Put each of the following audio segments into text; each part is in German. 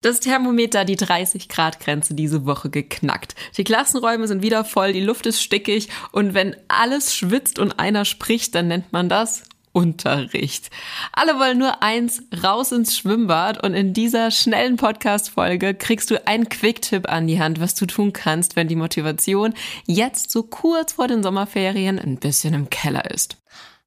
Das Thermometer die 30 Grad Grenze diese Woche geknackt. Die Klassenräume sind wieder voll, die Luft ist stickig und wenn alles schwitzt und einer spricht, dann nennt man das Unterricht. Alle wollen nur eins, raus ins Schwimmbad und in dieser schnellen Podcast-Folge kriegst du einen Quick-Tipp an die Hand, was du tun kannst, wenn die Motivation jetzt so kurz vor den Sommerferien ein bisschen im Keller ist.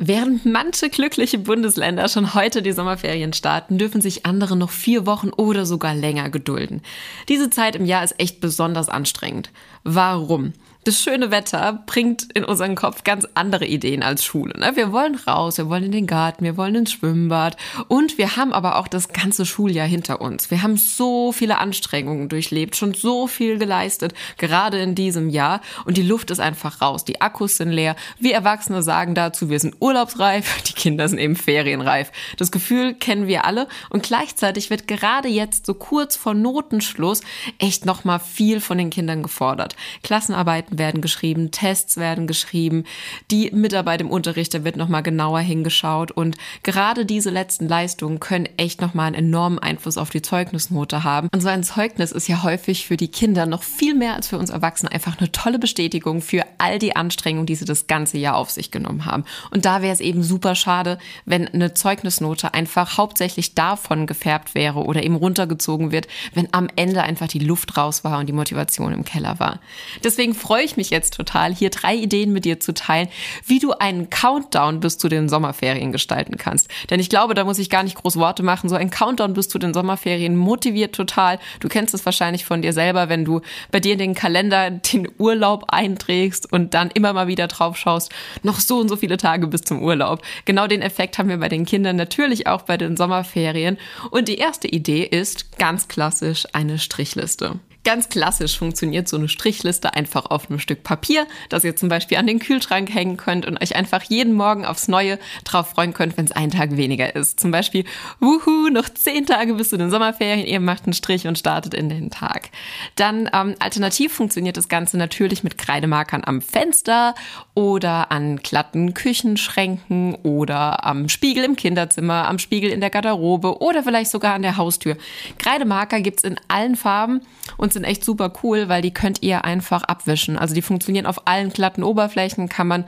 Während manche glückliche Bundesländer schon heute die Sommerferien starten, dürfen sich andere noch vier Wochen oder sogar länger gedulden. Diese Zeit im Jahr ist echt besonders anstrengend. Warum? Das schöne Wetter bringt in unseren Kopf ganz andere Ideen als Schule. Ne? Wir wollen raus, wir wollen in den Garten, wir wollen ins Schwimmbad und wir haben aber auch das ganze Schuljahr hinter uns. Wir haben so viele Anstrengungen durchlebt, schon so viel geleistet, gerade in diesem Jahr und die Luft ist einfach raus, die Akkus sind leer. Wir Erwachsene sagen dazu, wir sind urlaubsreif, die Kinder sind eben ferienreif. Das Gefühl kennen wir alle und gleichzeitig wird gerade jetzt so kurz vor Notenschluss echt nochmal viel von den Kindern gefordert. Klassenarbeiten werden geschrieben, Tests werden geschrieben, die Mitarbeit im Unterricht, da wird nochmal genauer hingeschaut und gerade diese letzten Leistungen können echt nochmal einen enormen Einfluss auf die Zeugnisnote haben. Und so ein Zeugnis ist ja häufig für die Kinder noch viel mehr als für uns Erwachsene einfach eine tolle Bestätigung für all die Anstrengungen, die sie das ganze Jahr auf sich genommen haben. Und da wäre es eben super schade, wenn eine Zeugnisnote einfach hauptsächlich davon gefärbt wäre oder eben runtergezogen wird, wenn am Ende einfach die Luft raus war und die Motivation im Keller war. Deswegen freue ich ich mich jetzt total, hier drei Ideen mit dir zu teilen, wie du einen Countdown bis zu den Sommerferien gestalten kannst. Denn ich glaube, da muss ich gar nicht groß Worte machen. So ein Countdown bis zu den Sommerferien motiviert total. Du kennst es wahrscheinlich von dir selber, wenn du bei dir in den Kalender den Urlaub einträgst und dann immer mal wieder drauf schaust, noch so und so viele Tage bis zum Urlaub. Genau den Effekt haben wir bei den Kindern natürlich auch bei den Sommerferien. Und die erste Idee ist ganz klassisch eine Strichliste. Ganz klassisch funktioniert so eine Strichliste einfach auf einem Stück Papier, das ihr zum Beispiel an den Kühlschrank hängen könnt und euch einfach jeden Morgen aufs Neue drauf freuen könnt, wenn es ein Tag weniger ist. Zum Beispiel, wuhu, noch zehn Tage bis zu den Sommerferien, ihr macht einen Strich und startet in den Tag. Dann ähm, alternativ funktioniert das Ganze natürlich mit Kreidemarkern am Fenster oder an glatten Küchenschränken oder am Spiegel im Kinderzimmer, am Spiegel in der Garderobe oder vielleicht sogar an der Haustür. Kreidemarker gibt's in allen Farben und und sind echt super cool, weil die könnt ihr einfach abwischen. Also die funktionieren auf allen glatten Oberflächen, kann man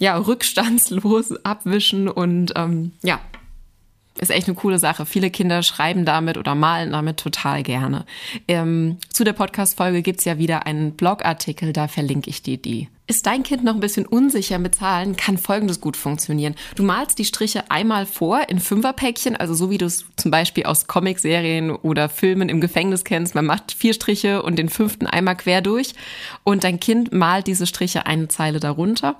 ja rückstandslos abwischen und ähm, ja, ist echt eine coole Sache. Viele Kinder schreiben damit oder malen damit total gerne. Ähm, zu der Podcast-Folge gibt's ja wieder einen Blogartikel, da verlinke ich dir die. Ist dein Kind noch ein bisschen unsicher mit Zahlen, kann folgendes gut funktionieren. Du malst die Striche einmal vor in Fünferpäckchen, also so wie du es zum Beispiel aus Comicserien oder Filmen im Gefängnis kennst. Man macht vier Striche und den fünften einmal quer durch und dein Kind malt diese Striche eine Zeile darunter.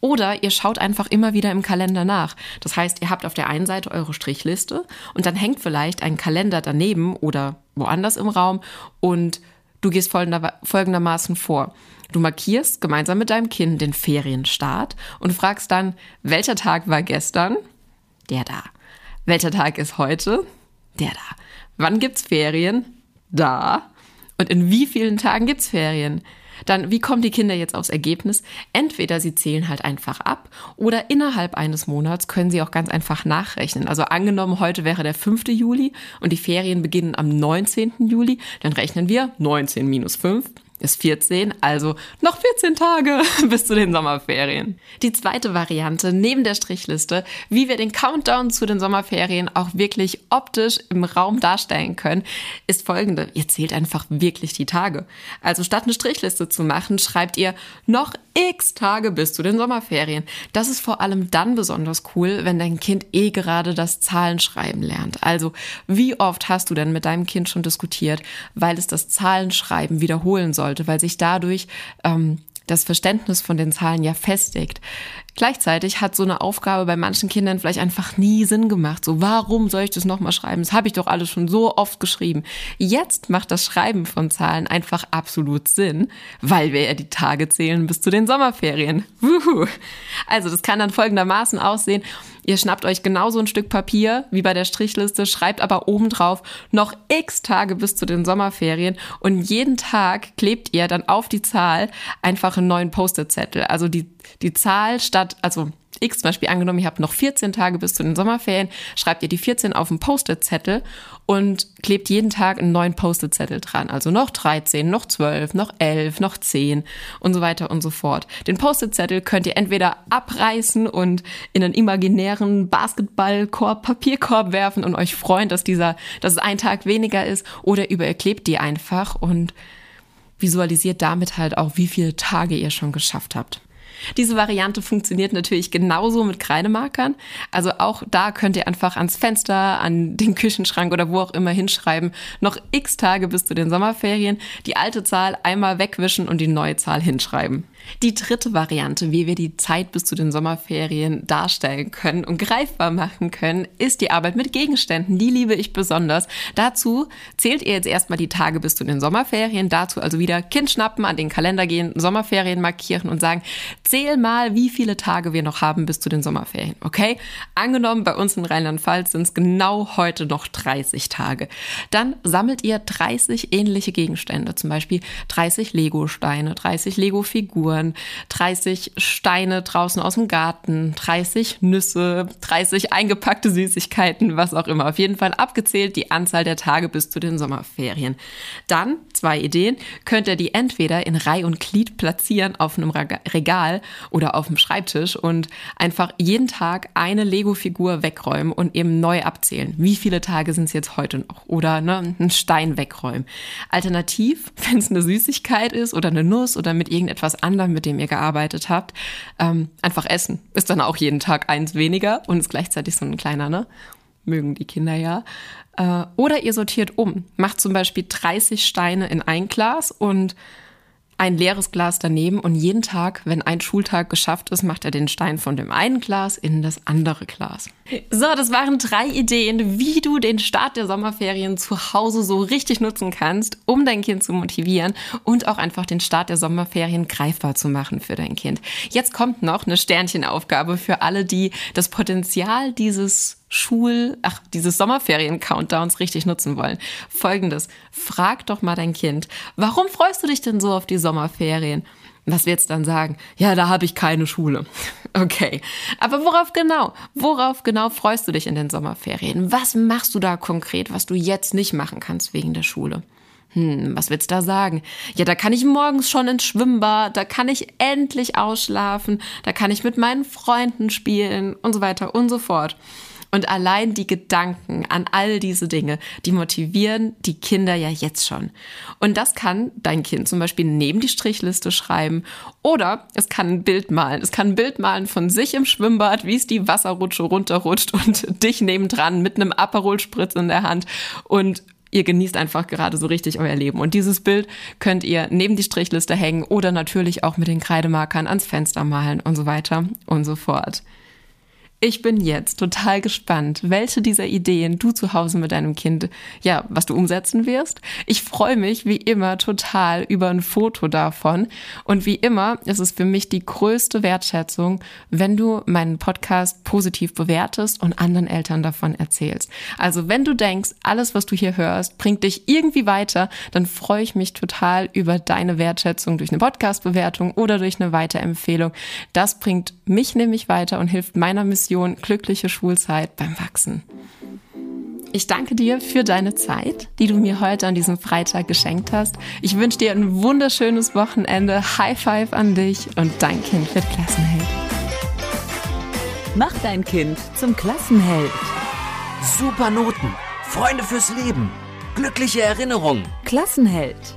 Oder ihr schaut einfach immer wieder im Kalender nach. Das heißt, ihr habt auf der einen Seite eure Strichliste und dann hängt vielleicht ein Kalender daneben oder woanders im Raum und du gehst folgendermaßen vor. Du markierst gemeinsam mit deinem Kind den Ferienstart und fragst dann, welcher Tag war gestern? Der da. Welcher Tag ist heute? Der da. Wann gibt's Ferien? Da. Und in wie vielen Tagen gibt's Ferien? Dann, wie kommen die Kinder jetzt aufs Ergebnis? Entweder sie zählen halt einfach ab oder innerhalb eines Monats können sie auch ganz einfach nachrechnen. Also angenommen, heute wäre der 5. Juli und die Ferien beginnen am 19. Juli, dann rechnen wir 19 minus 5 ist 14, also noch 14 Tage bis zu den Sommerferien. Die zweite Variante neben der Strichliste, wie wir den Countdown zu den Sommerferien auch wirklich optisch im Raum darstellen können, ist folgende. Ihr zählt einfach wirklich die Tage. Also statt eine Strichliste zu machen, schreibt ihr noch x Tage bis zu den Sommerferien. Das ist vor allem dann besonders cool, wenn dein Kind eh gerade das Zahlenschreiben lernt. Also wie oft hast du denn mit deinem Kind schon diskutiert, weil es das Zahlenschreiben wiederholen sollte, weil sich dadurch ähm, das Verständnis von den Zahlen ja festigt. Gleichzeitig hat so eine Aufgabe bei manchen Kindern vielleicht einfach nie Sinn gemacht. So, warum soll ich das nochmal schreiben? Das habe ich doch alles schon so oft geschrieben. Jetzt macht das Schreiben von Zahlen einfach absolut Sinn, weil wir ja die Tage zählen bis zu den Sommerferien. Wuhu. Also, das kann dann folgendermaßen aussehen. Ihr schnappt euch genauso ein Stück Papier wie bei der Strichliste, schreibt aber obendrauf noch x Tage bis zu den Sommerferien und jeden Tag klebt ihr dann auf die Zahl einfach einen neuen Post-it-Zettel. Also die, die Zahl statt, also X zum Beispiel angenommen, ihr habt noch 14 Tage bis zu den Sommerferien, schreibt ihr die 14 auf einen Post-it-Zettel und klebt jeden Tag einen neuen Post-it-Zettel dran. Also noch 13, noch 12, noch 11, noch 10 und so weiter und so fort. Den Post-it-Zettel könnt ihr entweder abreißen und in einen imaginären Basketballkorb, Papierkorb werfen und euch freuen, dass dieser, dass es ein Tag weniger ist oder über ihr klebt die einfach und visualisiert damit halt auch, wie viele Tage ihr schon geschafft habt. Diese Variante funktioniert natürlich genauso mit Kreidemarkern. Also auch da könnt ihr einfach ans Fenster, an den Küchenschrank oder wo auch immer hinschreiben, noch x Tage bis zu den Sommerferien, die alte Zahl einmal wegwischen und die neue Zahl hinschreiben. Die dritte Variante, wie wir die Zeit bis zu den Sommerferien darstellen können und greifbar machen können, ist die Arbeit mit Gegenständen. Die liebe ich besonders. Dazu zählt ihr jetzt erstmal die Tage bis zu den Sommerferien. Dazu also wieder Kind schnappen, an den Kalender gehen, Sommerferien markieren und sagen, zähl mal, wie viele Tage wir noch haben bis zu den Sommerferien. Okay? Angenommen, bei uns in Rheinland-Pfalz sind es genau heute noch 30 Tage. Dann sammelt ihr 30 ähnliche Gegenstände, zum Beispiel 30 Lego-Steine, 30 Lego-Figuren, Figuren, 30 Steine draußen aus dem Garten, 30 Nüsse, 30 eingepackte Süßigkeiten, was auch immer. Auf jeden Fall abgezählt die Anzahl der Tage bis zu den Sommerferien. Dann, zwei Ideen, könnt ihr die entweder in Reih und Glied platzieren auf einem Regal oder auf dem Schreibtisch und einfach jeden Tag eine Lego-Figur wegräumen und eben neu abzählen. Wie viele Tage sind es jetzt heute noch? Oder ne, einen Stein wegräumen. Alternativ, wenn es eine Süßigkeit ist oder eine Nuss oder mit irgendetwas anderem, mit dem ihr gearbeitet habt, ähm, einfach essen. Ist dann auch jeden Tag eins weniger und ist gleichzeitig so ein kleiner, ne? Mögen die Kinder ja. Äh, oder ihr sortiert um. Macht zum Beispiel 30 Steine in ein Glas und ein leeres Glas daneben und jeden Tag, wenn ein Schultag geschafft ist, macht er den Stein von dem einen Glas in das andere Glas. So, das waren drei Ideen, wie du den Start der Sommerferien zu Hause so richtig nutzen kannst, um dein Kind zu motivieren und auch einfach den Start der Sommerferien greifbar zu machen für dein Kind. Jetzt kommt noch eine Sternchenaufgabe für alle, die das Potenzial dieses Schul, ach, dieses Sommerferien-Countdowns richtig nutzen wollen. Folgendes. Frag doch mal dein Kind, warum freust du dich denn so auf die Sommerferien? Was wir jetzt dann sagen? Ja, da habe ich keine Schule. Okay. Aber worauf genau? Worauf genau freust du dich in den Sommerferien? Was machst du da konkret, was du jetzt nicht machen kannst wegen der Schule? Hm, was du da sagen? Ja, da kann ich morgens schon ins Schwimmbad, da kann ich endlich ausschlafen, da kann ich mit meinen Freunden spielen und so weiter und so fort. Und allein die Gedanken an all diese Dinge, die motivieren die Kinder ja jetzt schon. Und das kann dein Kind zum Beispiel neben die Strichliste schreiben oder es kann ein Bild malen. Es kann ein Bild malen von sich im Schwimmbad, wie es die Wasserrutsche runterrutscht und dich nebendran mit einem Aperol-Spritz in der Hand und ihr genießt einfach gerade so richtig euer Leben. Und dieses Bild könnt ihr neben die Strichliste hängen oder natürlich auch mit den Kreidemarkern ans Fenster malen und so weiter und so fort. Ich bin jetzt total gespannt, welche dieser Ideen du zu Hause mit deinem Kind, ja, was du umsetzen wirst. Ich freue mich wie immer total über ein Foto davon. Und wie immer ist es für mich die größte Wertschätzung, wenn du meinen Podcast positiv bewertest und anderen Eltern davon erzählst. Also wenn du denkst, alles, was du hier hörst, bringt dich irgendwie weiter, dann freue ich mich total über deine Wertschätzung durch eine Podcast-Bewertung oder durch eine Weiterempfehlung. Das bringt mich nämlich weiter und hilft meiner Mission Mission glückliche Schulzeit beim Wachsen. Ich danke dir für deine Zeit, die du mir heute an diesem Freitag geschenkt hast. Ich wünsche dir ein wunderschönes Wochenende. High Five an dich und dein Kind wird Klassenheld. Mach dein Kind zum Klassenheld. Super Noten, Freunde fürs Leben, glückliche Erinnerungen. Klassenheld.